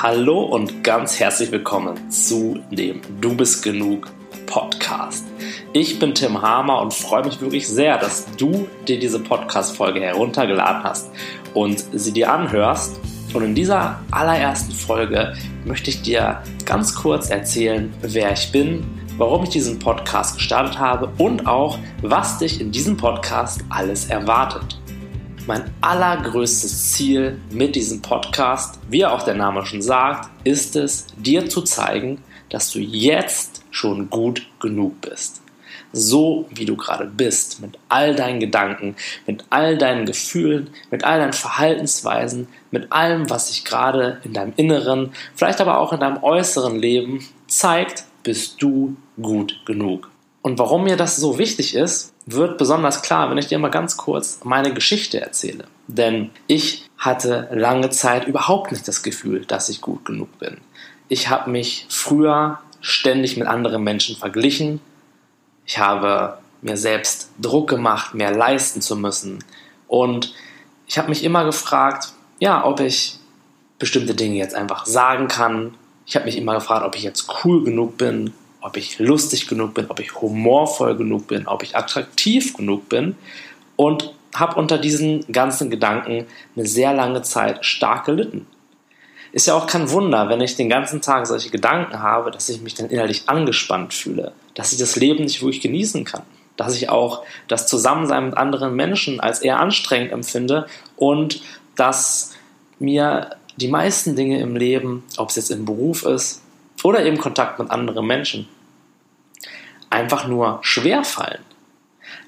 Hallo und ganz herzlich willkommen zu dem Du bist genug Podcast. Ich bin Tim Hamer und freue mich wirklich sehr, dass du dir diese Podcast-Folge heruntergeladen hast und sie dir anhörst. Und in dieser allerersten Folge möchte ich dir ganz kurz erzählen, wer ich bin, warum ich diesen Podcast gestartet habe und auch, was dich in diesem Podcast alles erwartet. Mein allergrößtes Ziel mit diesem Podcast, wie auch der Name schon sagt, ist es, dir zu zeigen, dass du jetzt schon gut genug bist. So wie du gerade bist, mit all deinen Gedanken, mit all deinen Gefühlen, mit all deinen Verhaltensweisen, mit allem, was sich gerade in deinem inneren, vielleicht aber auch in deinem äußeren Leben zeigt, bist du gut genug. Und warum mir das so wichtig ist, wird besonders klar, wenn ich dir mal ganz kurz meine Geschichte erzähle. Denn ich hatte lange Zeit überhaupt nicht das Gefühl, dass ich gut genug bin. Ich habe mich früher ständig mit anderen Menschen verglichen. Ich habe mir selbst Druck gemacht, mehr leisten zu müssen. Und ich habe mich immer gefragt, ja, ob ich bestimmte Dinge jetzt einfach sagen kann. Ich habe mich immer gefragt, ob ich jetzt cool genug bin, ob ich lustig genug bin, ob ich humorvoll genug bin, ob ich attraktiv genug bin und habe unter diesen ganzen Gedanken eine sehr lange Zeit stark gelitten. Ist ja auch kein Wunder, wenn ich den ganzen Tag solche Gedanken habe, dass ich mich dann innerlich angespannt fühle, dass ich das Leben nicht wirklich genießen kann, dass ich auch das Zusammensein mit anderen Menschen als eher anstrengend empfinde und dass mir die meisten Dinge im Leben, ob es jetzt im Beruf ist oder eben Kontakt mit anderen Menschen, einfach nur schwer fallen.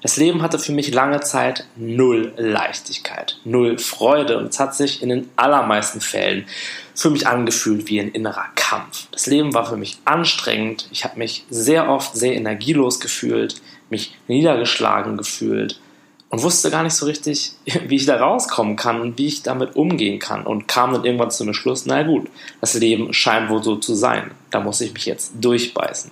Das Leben hatte für mich lange Zeit null Leichtigkeit, null Freude und es hat sich in den allermeisten Fällen für mich angefühlt wie ein innerer Kampf. Das Leben war für mich anstrengend, ich habe mich sehr oft sehr energielos gefühlt, mich niedergeschlagen gefühlt und wusste gar nicht so richtig, wie ich da rauskommen kann und wie ich damit umgehen kann und kam dann irgendwann zum Schluss, na gut, das Leben scheint wohl so zu sein, da muss ich mich jetzt durchbeißen.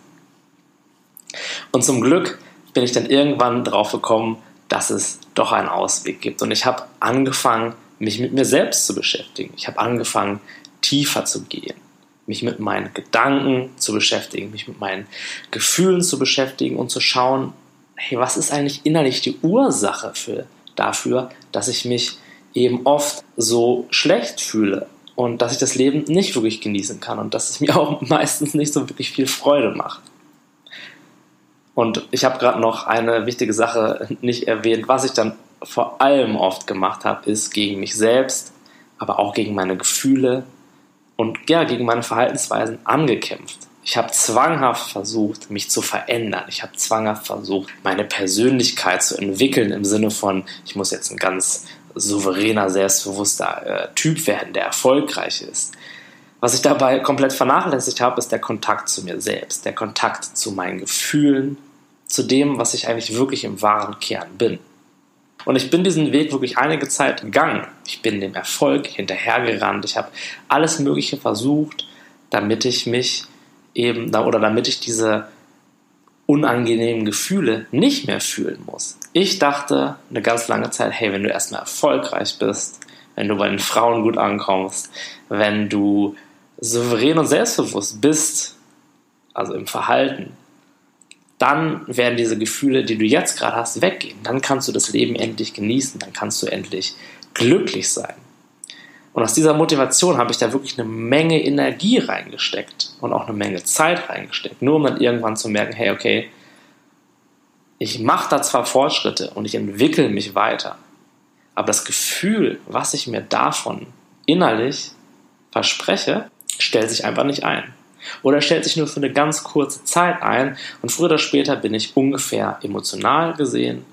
Und zum Glück bin ich dann irgendwann drauf gekommen, dass es doch einen Ausweg gibt und ich habe angefangen, mich mit mir selbst zu beschäftigen. Ich habe angefangen, tiefer zu gehen, mich mit meinen Gedanken zu beschäftigen, mich mit meinen Gefühlen zu beschäftigen und zu schauen, hey, was ist eigentlich innerlich die Ursache für, dafür, dass ich mich eben oft so schlecht fühle und dass ich das Leben nicht wirklich genießen kann und dass es mir auch meistens nicht so wirklich viel Freude macht. Und ich habe gerade noch eine wichtige Sache nicht erwähnt. Was ich dann vor allem oft gemacht habe, ist gegen mich selbst, aber auch gegen meine Gefühle und ja, gegen meine Verhaltensweisen angekämpft. Ich habe zwanghaft versucht, mich zu verändern. Ich habe zwanghaft versucht, meine Persönlichkeit zu entwickeln im Sinne von, ich muss jetzt ein ganz souveräner, selbstbewusster äh, Typ werden, der erfolgreich ist. Was ich dabei komplett vernachlässigt habe, ist der Kontakt zu mir selbst, der Kontakt zu meinen Gefühlen, zu dem, was ich eigentlich wirklich im wahren Kern bin. Und ich bin diesen Weg wirklich einige Zeit gegangen. Ich bin dem Erfolg hinterhergerannt. Ich habe alles Mögliche versucht, damit ich mich eben, oder damit ich diese unangenehmen Gefühle nicht mehr fühlen muss. Ich dachte eine ganz lange Zeit, hey, wenn du erstmal erfolgreich bist, wenn du bei den Frauen gut ankommst, wenn du souverän und selbstbewusst bist, also im Verhalten, dann werden diese Gefühle, die du jetzt gerade hast, weggehen. Dann kannst du das Leben endlich genießen, dann kannst du endlich glücklich sein. Und aus dieser Motivation habe ich da wirklich eine Menge Energie reingesteckt und auch eine Menge Zeit reingesteckt, nur um dann irgendwann zu merken, hey, okay, ich mache da zwar Fortschritte und ich entwickle mich weiter, aber das Gefühl, was ich mir davon innerlich verspreche, stellt sich einfach nicht ein. Oder stellt sich nur für eine ganz kurze Zeit ein und früher oder später bin ich ungefähr emotional gesehen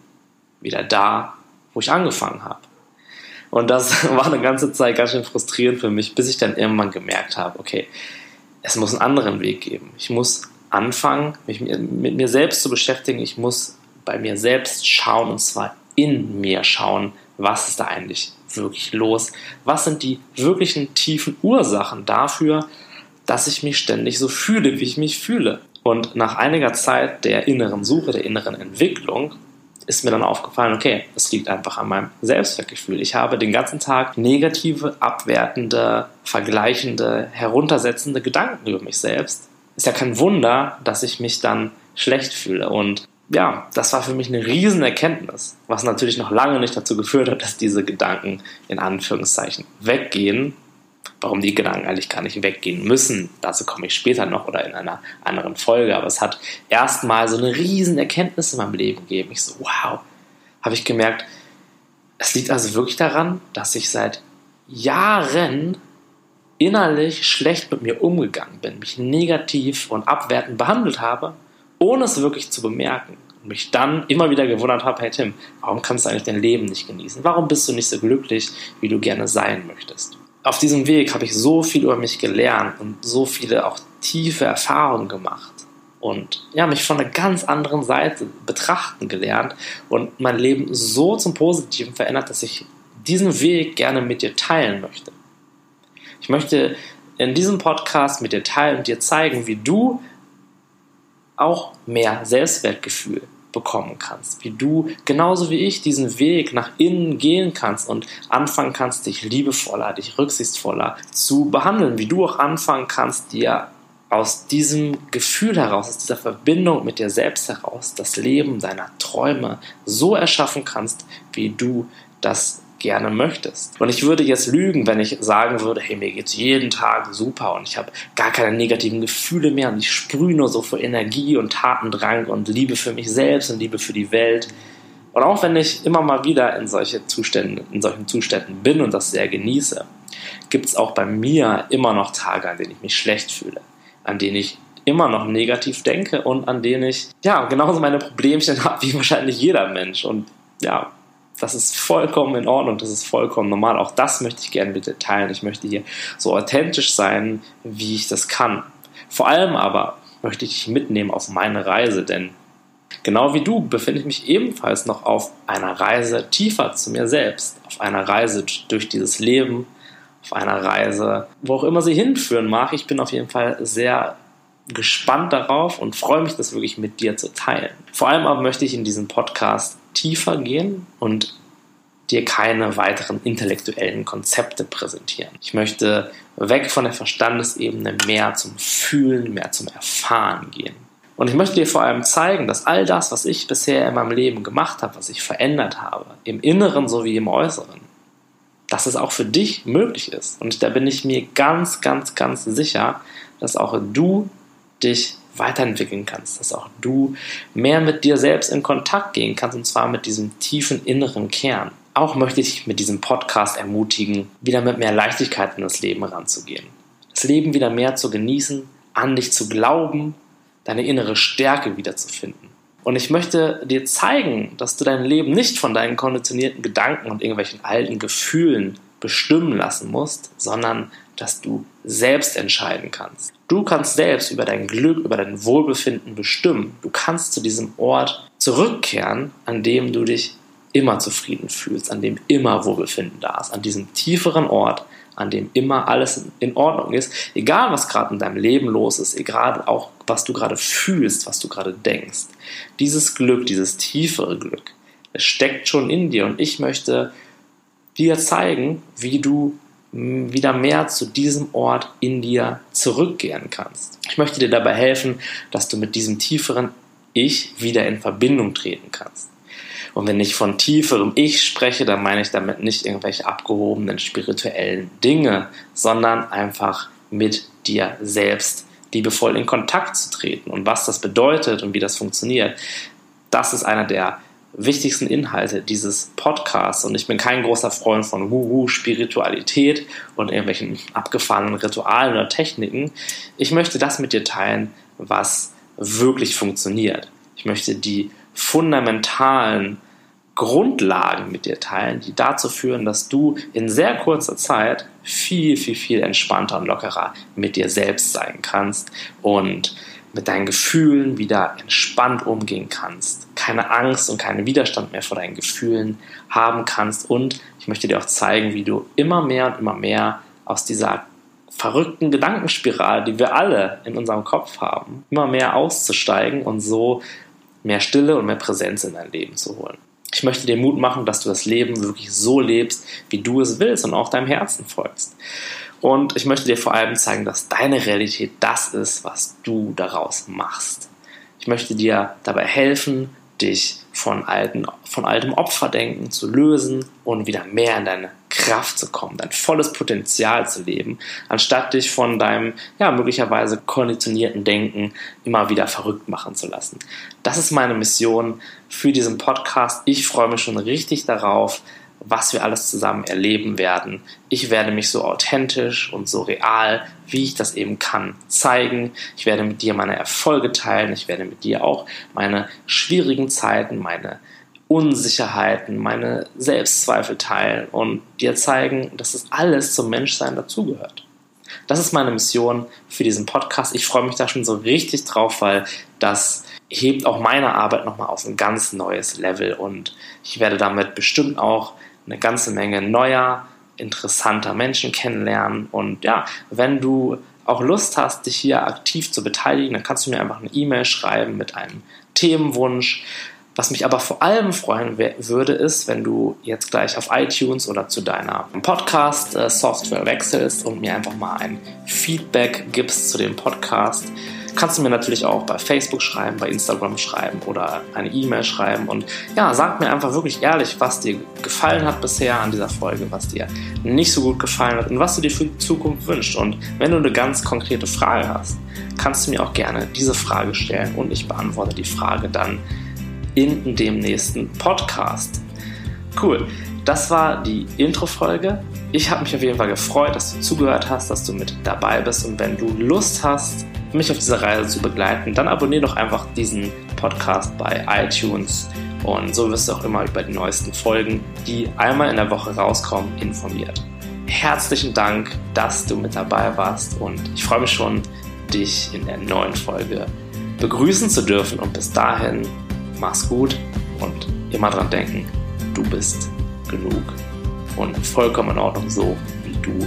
wieder da, wo ich angefangen habe. Und das war eine ganze Zeit ganz schön frustrierend für mich, bis ich dann irgendwann gemerkt habe, okay, es muss einen anderen Weg geben. Ich muss anfangen, mich mit mir selbst zu beschäftigen. Ich muss bei mir selbst schauen und zwar in mir schauen, was ist da eigentlich wirklich los? Was sind die wirklichen tiefen Ursachen dafür, dass ich mich ständig so fühle, wie ich mich fühle? Und nach einiger Zeit der inneren Suche, der inneren Entwicklung, ist mir dann aufgefallen, okay, es liegt einfach an meinem Selbstwertgefühl. Ich habe den ganzen Tag negative, abwertende, vergleichende, heruntersetzende Gedanken über mich selbst. Ist ja kein Wunder, dass ich mich dann schlecht fühle. Und ja, das war für mich eine riesen Erkenntnis, was natürlich noch lange nicht dazu geführt hat, dass diese Gedanken in Anführungszeichen weggehen. Warum die Gedanken eigentlich gar nicht weggehen müssen, dazu komme ich später noch oder in einer anderen Folge. Aber es hat erstmal so eine riesen Erkenntnis in meinem Leben gegeben. Ich so, wow, habe ich gemerkt, es liegt also wirklich daran, dass ich seit Jahren innerlich schlecht mit mir umgegangen bin, mich negativ und abwertend behandelt habe ohne es wirklich zu bemerken. Und mich dann immer wieder gewundert habe, hey Tim, warum kannst du eigentlich dein Leben nicht genießen? Warum bist du nicht so glücklich, wie du gerne sein möchtest? Auf diesem Weg habe ich so viel über mich gelernt und so viele auch tiefe Erfahrungen gemacht und ja, mich von einer ganz anderen Seite betrachten gelernt und mein Leben so zum Positiven verändert, dass ich diesen Weg gerne mit dir teilen möchte. Ich möchte in diesem Podcast mit dir teilen und dir zeigen, wie du auch mehr Selbstwertgefühl bekommen kannst, wie du genauso wie ich diesen Weg nach innen gehen kannst und anfangen kannst, dich liebevoller, dich rücksichtsvoller zu behandeln, wie du auch anfangen kannst, dir aus diesem Gefühl heraus, aus dieser Verbindung mit dir selbst heraus, das Leben deiner Träume so erschaffen kannst, wie du das gerne möchtest. Und ich würde jetzt lügen, wenn ich sagen würde, hey, mir geht's jeden Tag super und ich habe gar keine negativen Gefühle mehr und ich sprühe nur so vor Energie und Tatendrang und Liebe für mich selbst und Liebe für die Welt. Und auch wenn ich immer mal wieder in solche Zustände, in solchen Zuständen bin und das sehr genieße, gibt es auch bei mir immer noch Tage, an denen ich mich schlecht fühle, an denen ich immer noch negativ denke und an denen ich ja genauso meine Problemchen habe wie wahrscheinlich jeder Mensch. Und ja, das ist vollkommen in Ordnung, das ist vollkommen normal. Auch das möchte ich gerne mit dir teilen. Ich möchte hier so authentisch sein, wie ich das kann. Vor allem aber möchte ich dich mitnehmen auf meine Reise, denn genau wie du befinde ich mich ebenfalls noch auf einer Reise tiefer zu mir selbst, auf einer Reise durch dieses Leben, auf einer Reise, wo auch immer sie hinführen mag. Ich bin auf jeden Fall sehr gespannt darauf und freue mich, das wirklich mit dir zu teilen. Vor allem aber möchte ich in diesem Podcast tiefer gehen und dir keine weiteren intellektuellen Konzepte präsentieren. Ich möchte weg von der Verstandesebene mehr zum Fühlen, mehr zum Erfahren gehen. Und ich möchte dir vor allem zeigen, dass all das, was ich bisher in meinem Leben gemacht habe, was ich verändert habe, im Inneren sowie im Äußeren, dass es auch für dich möglich ist. Und da bin ich mir ganz, ganz, ganz sicher, dass auch du dich weiterentwickeln kannst, dass auch du mehr mit dir selbst in Kontakt gehen kannst und zwar mit diesem tiefen inneren Kern. Auch möchte ich mit diesem Podcast ermutigen, wieder mit mehr Leichtigkeit in das Leben ranzugehen. Das Leben wieder mehr zu genießen, an dich zu glauben, deine innere Stärke wiederzufinden. Und ich möchte dir zeigen, dass du dein Leben nicht von deinen konditionierten Gedanken und irgendwelchen alten Gefühlen bestimmen lassen musst, sondern dass du selbst entscheiden kannst. Du kannst selbst über dein Glück, über dein Wohlbefinden bestimmen. Du kannst zu diesem Ort zurückkehren, an dem du dich immer zufrieden fühlst, an dem immer Wohlbefinden da ist, an diesem tieferen Ort, an dem immer alles in Ordnung ist, egal was gerade in deinem Leben los ist, egal auch was du gerade fühlst, was du gerade denkst. Dieses Glück, dieses tiefere Glück, es steckt schon in dir und ich möchte dir zeigen, wie du wieder mehr zu diesem Ort in dir zurückkehren kannst. Ich möchte dir dabei helfen, dass du mit diesem tieferen Ich wieder in Verbindung treten kannst. Und wenn ich von tieferem Ich spreche, dann meine ich damit nicht irgendwelche abgehobenen spirituellen Dinge, sondern einfach mit dir selbst liebevoll in Kontakt zu treten. Und was das bedeutet und wie das funktioniert, das ist einer der wichtigsten Inhalte dieses Podcasts. Und ich bin kein großer Freund von Wuhu-Spiritualität und irgendwelchen abgefahrenen Ritualen oder Techniken. Ich möchte das mit dir teilen, was wirklich funktioniert. Ich möchte die fundamentalen Grundlagen mit dir teilen, die dazu führen, dass du in sehr kurzer Zeit viel, viel, viel entspannter und lockerer mit dir selbst sein kannst und mit deinen Gefühlen wieder entspannt umgehen kannst, keine Angst und keinen Widerstand mehr vor deinen Gefühlen haben kannst und ich möchte dir auch zeigen, wie du immer mehr und immer mehr aus dieser verrückten Gedankenspirale, die wir alle in unserem Kopf haben, immer mehr auszusteigen und so mehr Stille und mehr Präsenz in dein Leben zu holen. Ich möchte dir Mut machen, dass du das Leben wirklich so lebst, wie du es willst und auch deinem Herzen folgst. Und ich möchte dir vor allem zeigen, dass deine Realität das ist, was du daraus machst. Ich möchte dir dabei helfen, dich von, alten, von altem Opferdenken zu lösen und wieder mehr in deine Kraft zu kommen, dein volles Potenzial zu leben, anstatt dich von deinem ja möglicherweise konditionierten Denken immer wieder verrückt machen zu lassen. Das ist meine Mission für diesen Podcast. Ich freue mich schon richtig darauf, was wir alles zusammen erleben werden. Ich werde mich so authentisch und so real, wie ich das eben kann, zeigen. Ich werde mit dir meine Erfolge teilen. Ich werde mit dir auch meine schwierigen Zeiten, meine Unsicherheiten, meine Selbstzweifel teilen und dir zeigen, dass es alles zum Menschsein dazugehört. Das ist meine Mission für diesen Podcast. Ich freue mich da schon so richtig drauf, weil das hebt auch meine Arbeit nochmal auf ein ganz neues Level und ich werde damit bestimmt auch eine ganze Menge neuer, interessanter Menschen kennenlernen. Und ja, wenn du auch Lust hast, dich hier aktiv zu beteiligen, dann kannst du mir einfach eine E-Mail schreiben mit einem Themenwunsch. Was mich aber vor allem freuen würde, ist, wenn du jetzt gleich auf iTunes oder zu deiner Podcast-Software wechselst und mir einfach mal ein Feedback gibst zu dem Podcast kannst du mir natürlich auch bei Facebook schreiben, bei Instagram schreiben oder eine E-Mail schreiben. Und ja, sag mir einfach wirklich ehrlich, was dir gefallen hat bisher an dieser Folge, was dir nicht so gut gefallen hat und was du dir für die Zukunft wünschst. Und wenn du eine ganz konkrete Frage hast, kannst du mir auch gerne diese Frage stellen und ich beantworte die Frage dann in dem nächsten Podcast. Cool. Das war die Intro-Folge. Ich habe mich auf jeden Fall gefreut, dass du zugehört hast, dass du mit dabei bist. Und wenn du Lust hast, mich auf dieser Reise zu begleiten, dann abonniere doch einfach diesen Podcast bei iTunes und so wirst du auch immer über die neuesten Folgen, die einmal in der Woche rauskommen, informiert. Herzlichen Dank, dass du mit dabei warst und ich freue mich schon, dich in der neuen Folge begrüßen zu dürfen und bis dahin mach's gut und immer dran denken, du bist genug und vollkommen in Ordnung so, wie du.